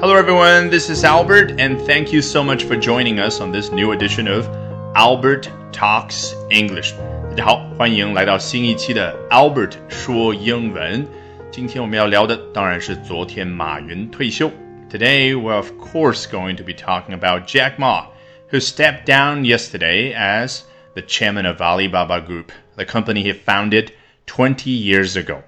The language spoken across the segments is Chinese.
Hello, everyone. This is Albert, and thank you so much for joining us on this new edition of Albert Talks English. 大家好，欢迎来到新一期的 Albert 说英文。今天我们要聊的当然是昨天马云退休。Today, we're of course going to be talking about Jack Ma, who stepped down yesterday as the chairman of Alibaba Group, the company he founded 20 years ago.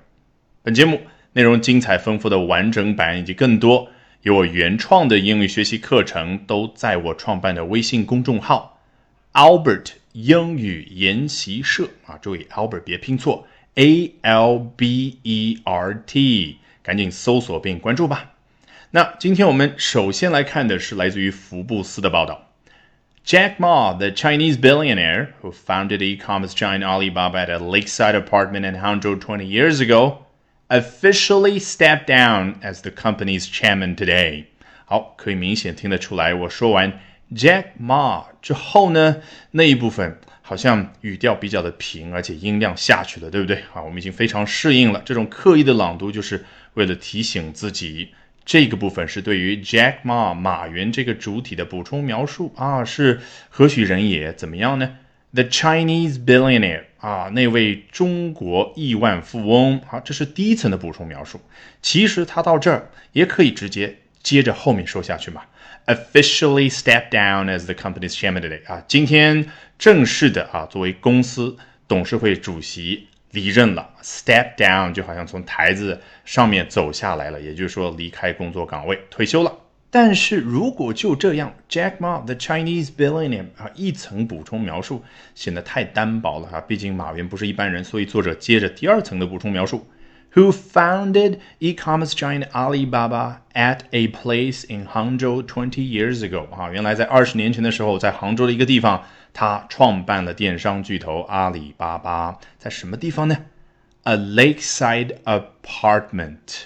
本节目内容精彩丰富的完整版以及更多 有我原创的英语学习课程，都在我创办的微信公众号 Albert 英语研习社啊，注意 Albert 别拼错，A L B E R T，赶紧搜索并关注吧。那今天我们首先来看的是来自于福布斯的报道。Jack Ma, the Chinese billionaire who founded e-commerce giant Alibaba at a lakeside apartment in Hangzhou 20 years ago, officially stepped down as the company's chairman today. 好，可以明显听得出来，我说完 Jack Ma 之后呢，那一部分好像语调比较的平，而且音量下去了，对不对？好，我们已经非常适应了。这种刻意的朗读，就是为了提醒自己。这个部分是对于 Jack Ma 马云这个主体的补充描述啊，是何许人也？怎么样呢？The Chinese billionaire 啊，那位中国亿万富翁。好，这是第一层的补充描述。其实他到这儿也可以直接接着后面说下去嘛。Officially step down as the company's chairman today 啊，今天正式的啊，作为公司董事会主席。离任了，step down 就好像从台子上面走下来了，也就是说离开工作岗位，退休了。但是如果就这样，Jack Ma the Chinese billionaire 啊，一层补充描述显得太单薄了啊，毕竟马云不是一般人，所以作者接着第二层的补充描述。who founded e-commerce giant Alibaba at a place in Hangzhou twenty years ago 啊，原来在二十年前的时候，在杭州的一个地方，他创办了电商巨头阿里巴巴。在什么地方呢？A lakeside apartment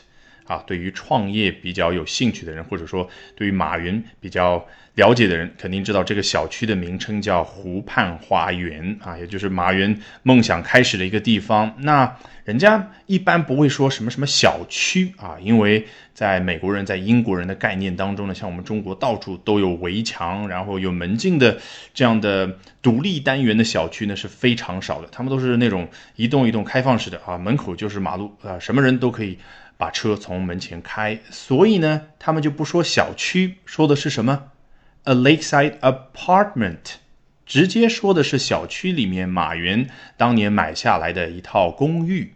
啊，对于创业比较有兴趣的人，或者说对于马云比较了解的人，肯定知道这个小区的名称叫湖畔花园啊，也就是马云梦想开始的一个地方。那人家一般不会说什么什么小区啊，因为在美国人在英国人的概念当中呢，像我们中国到处都有围墙，然后有门禁的这样的独立单元的小区呢是非常少的，他们都是那种一栋一栋开放式的啊，门口就是马路啊，什么人都可以把车从门前开，所以呢，他们就不说小区，说的是什么？A lakeside apartment。直接说的是小区里面马云当年买下来的一套公寓。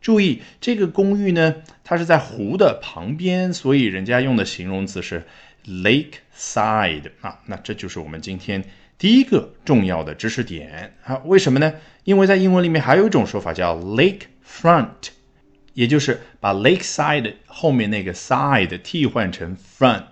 注意，这个公寓呢，它是在湖的旁边，所以人家用的形容词是 lakeside 啊。那这就是我们今天第一个重要的知识点啊。为什么呢？因为在英文里面还有一种说法叫 lakefront，也就是把 lakeside 后面那个 side 替换成 front。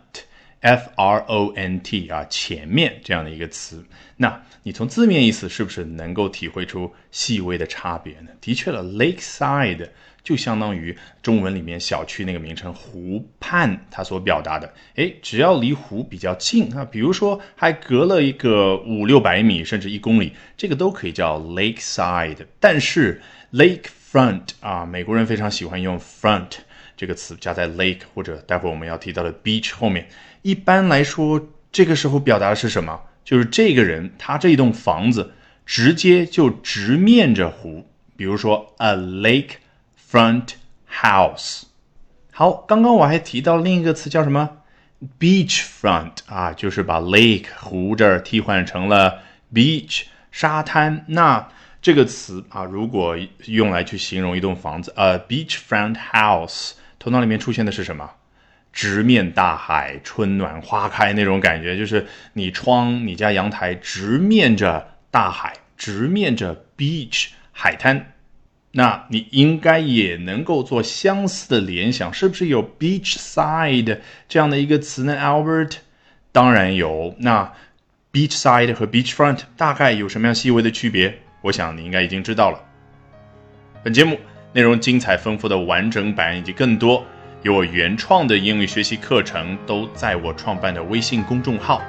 F R O N T 啊，前面这样的一个词，那你从字面意思是不是能够体会出细微的差别呢？的确了，Lakeside 就相当于中文里面小区那个名称湖畔，它所表达的，哎，只要离湖比较近啊，比如说还隔了一个五六百米，甚至一公里，这个都可以叫 Lakeside。但是 lake front 啊，美国人非常喜欢用 front 这个词加在 lake 或者待会我们要提到的 beach 后面。一般来说，这个时候表达的是什么？就是这个人他这一栋房子直接就直面着湖，比如说 a lake front house。好，刚刚我还提到另一个词叫什么？beach front 啊，就是把 lake 湖这儿替换成了 beach 沙滩。那这个词啊，如果用来去形容一栋房子，a beach front house，头脑里面出现的是什么？直面大海，春暖花开那种感觉，就是你窗、你家阳台直面着大海，直面着 beach 海滩，那你应该也能够做相似的联想，是不是有 beach side 这样的一个词呢？Albert，当然有。那 beach side 和 beach front 大概有什么样细微的区别？我想你应该已经知道了。本节目内容精彩丰富的完整版以及更多。有我原创的英语学习课程，都在我创办的微信公众号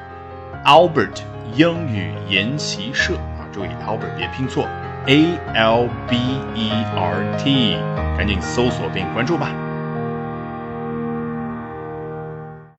“Albert 英语研习社”啊，注意 Albert 别拼错，A L B E R T，赶紧搜索并关注吧。